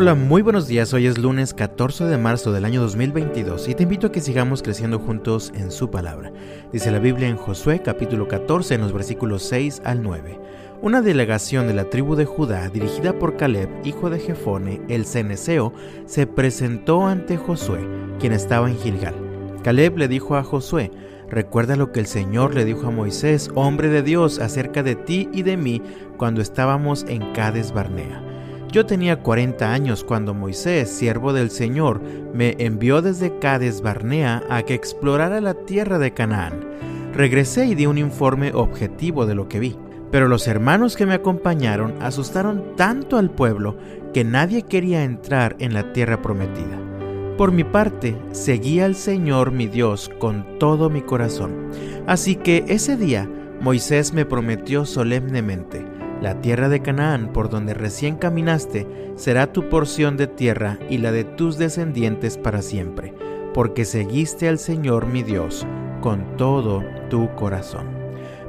Hola, muy buenos días. Hoy es lunes 14 de marzo del año 2022 y te invito a que sigamos creciendo juntos en su palabra. Dice la Biblia en Josué capítulo 14 en los versículos 6 al 9. Una delegación de la tribu de Judá dirigida por Caleb, hijo de Jefone, el ceneseo, se presentó ante Josué, quien estaba en Gilgal. Caleb le dijo a Josué, Recuerda lo que el Señor le dijo a Moisés, hombre de Dios, acerca de ti y de mí cuando estábamos en Cades Barnea. Yo tenía 40 años cuando Moisés, siervo del Señor, me envió desde Cades Barnea a que explorara la tierra de Canaán. Regresé y di un informe objetivo de lo que vi. Pero los hermanos que me acompañaron asustaron tanto al pueblo que nadie quería entrar en la tierra prometida. Por mi parte, seguí al Señor mi Dios con todo mi corazón. Así que ese día Moisés me prometió solemnemente, la tierra de Canaán por donde recién caminaste será tu porción de tierra y la de tus descendientes para siempre, porque seguiste al Señor mi Dios con todo tu corazón.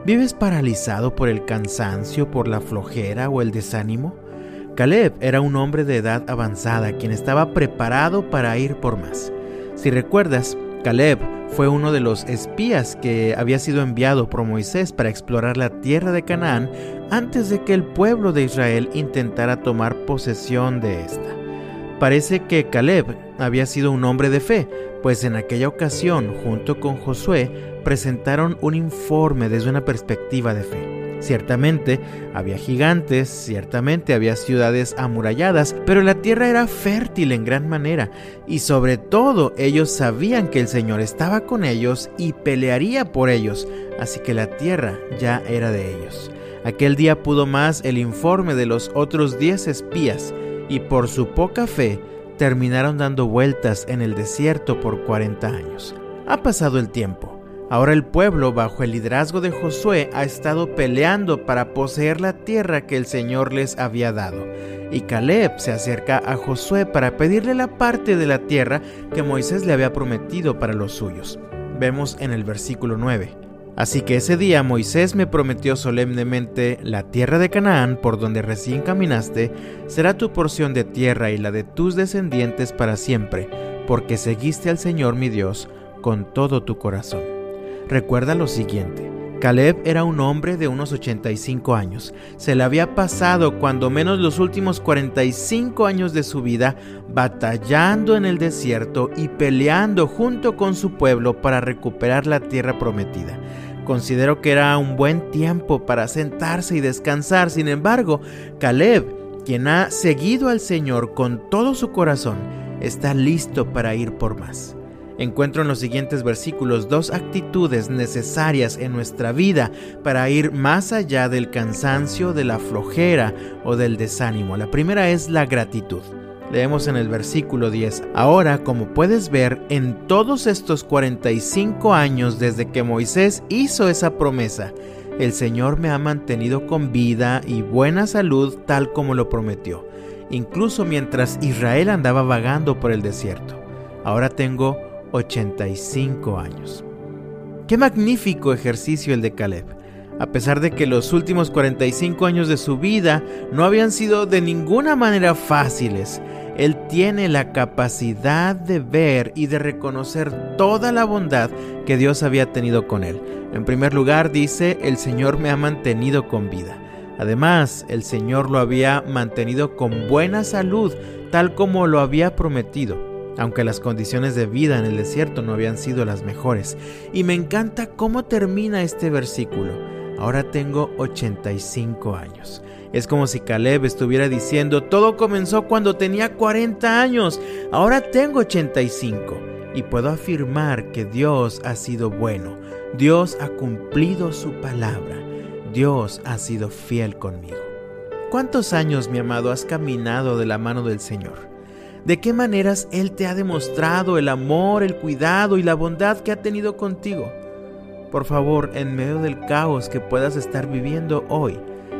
¿Vives paralizado por el cansancio, por la flojera o el desánimo? Caleb era un hombre de edad avanzada quien estaba preparado para ir por más. Si recuerdas, Caleb fue uno de los espías que había sido enviado por Moisés para explorar la tierra de Canaán antes de que el pueblo de Israel intentara tomar posesión de esta. Parece que Caleb había sido un hombre de fe, pues en aquella ocasión, junto con Josué, presentaron un informe desde una perspectiva de fe. Ciertamente había gigantes, ciertamente había ciudades amuralladas, pero la tierra era fértil en gran manera, y sobre todo ellos sabían que el Señor estaba con ellos y pelearía por ellos, así que la tierra ya era de ellos. Aquel día pudo más el informe de los otros diez espías, y por su poca fe terminaron dando vueltas en el desierto por cuarenta años. Ha pasado el tiempo Ahora el pueblo, bajo el liderazgo de Josué, ha estado peleando para poseer la tierra que el Señor les había dado. Y Caleb se acerca a Josué para pedirle la parte de la tierra que Moisés le había prometido para los suyos. Vemos en el versículo 9. Así que ese día Moisés me prometió solemnemente, la tierra de Canaán, por donde recién caminaste, será tu porción de tierra y la de tus descendientes para siempre, porque seguiste al Señor mi Dios con todo tu corazón. Recuerda lo siguiente. Caleb era un hombre de unos 85 años. Se le había pasado cuando menos los últimos 45 años de su vida batallando en el desierto y peleando junto con su pueblo para recuperar la tierra prometida. Considero que era un buen tiempo para sentarse y descansar. Sin embargo, Caleb, quien ha seguido al Señor con todo su corazón, está listo para ir por más. Encuentro en los siguientes versículos dos actitudes necesarias en nuestra vida para ir más allá del cansancio, de la flojera o del desánimo. La primera es la gratitud. Leemos en el versículo 10, Ahora, como puedes ver, en todos estos 45 años desde que Moisés hizo esa promesa, el Señor me ha mantenido con vida y buena salud tal como lo prometió, incluso mientras Israel andaba vagando por el desierto. Ahora tengo 85 años. Qué magnífico ejercicio el de Caleb. A pesar de que los últimos 45 años de su vida no habían sido de ninguna manera fáciles, él tiene la capacidad de ver y de reconocer toda la bondad que Dios había tenido con él. En primer lugar dice, el Señor me ha mantenido con vida. Además, el Señor lo había mantenido con buena salud, tal como lo había prometido aunque las condiciones de vida en el desierto no habían sido las mejores. Y me encanta cómo termina este versículo. Ahora tengo 85 años. Es como si Caleb estuviera diciendo, todo comenzó cuando tenía 40 años, ahora tengo 85. Y puedo afirmar que Dios ha sido bueno, Dios ha cumplido su palabra, Dios ha sido fiel conmigo. ¿Cuántos años, mi amado, has caminado de la mano del Señor? De qué maneras Él te ha demostrado el amor, el cuidado y la bondad que ha tenido contigo. Por favor, en medio del caos que puedas estar viviendo hoy,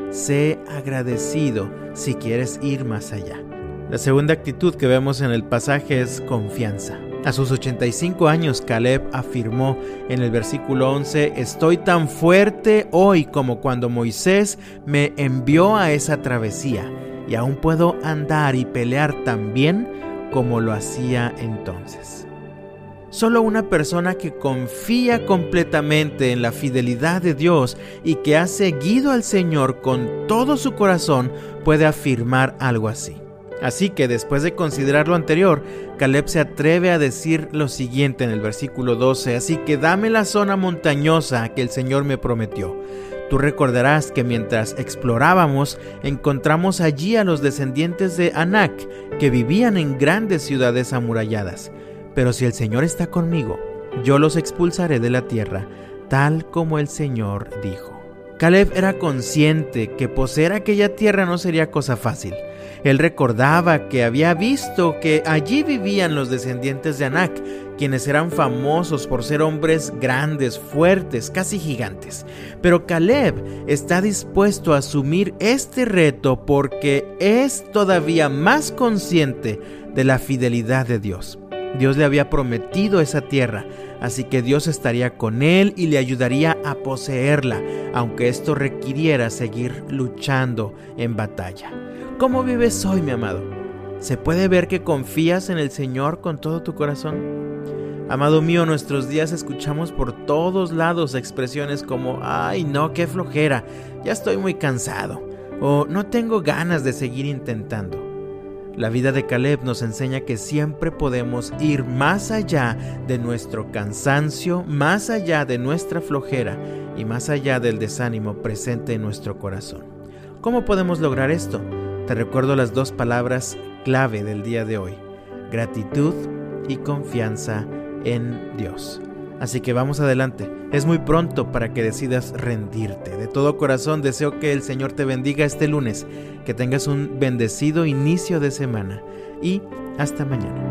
sé agradecido si quieres ir más allá. La segunda actitud que vemos en el pasaje es confianza. A sus 85 años, Caleb afirmó en el versículo 11, Estoy tan fuerte hoy como cuando Moisés me envió a esa travesía y aún puedo andar y pelear tan bien como lo hacía entonces. Solo una persona que confía completamente en la fidelidad de Dios y que ha seguido al Señor con todo su corazón puede afirmar algo así. Así que después de considerar lo anterior, Caleb se atreve a decir lo siguiente en el versículo 12, así que dame la zona montañosa que el Señor me prometió. Tú recordarás que mientras explorábamos encontramos allí a los descendientes de Anak, que vivían en grandes ciudades amuralladas. Pero si el Señor está conmigo, yo los expulsaré de la tierra, tal como el Señor dijo. Caleb era consciente que poseer aquella tierra no sería cosa fácil. Él recordaba que había visto que allí vivían los descendientes de Anak, quienes eran famosos por ser hombres grandes, fuertes, casi gigantes. Pero Caleb está dispuesto a asumir este reto porque es todavía más consciente de la fidelidad de Dios. Dios le había prometido esa tierra, así que Dios estaría con él y le ayudaría a poseerla, aunque esto requiriera seguir luchando en batalla. ¿Cómo vives hoy, mi amado? ¿Se puede ver que confías en el Señor con todo tu corazón? Amado mío, nuestros días escuchamos por todos lados expresiones como, ay no, qué flojera, ya estoy muy cansado, o no tengo ganas de seguir intentando. La vida de Caleb nos enseña que siempre podemos ir más allá de nuestro cansancio, más allá de nuestra flojera y más allá del desánimo presente en nuestro corazón. ¿Cómo podemos lograr esto? Te recuerdo las dos palabras clave del día de hoy, gratitud y confianza en Dios. Así que vamos adelante. Es muy pronto para que decidas rendirte. De todo corazón deseo que el Señor te bendiga este lunes, que tengas un bendecido inicio de semana y hasta mañana.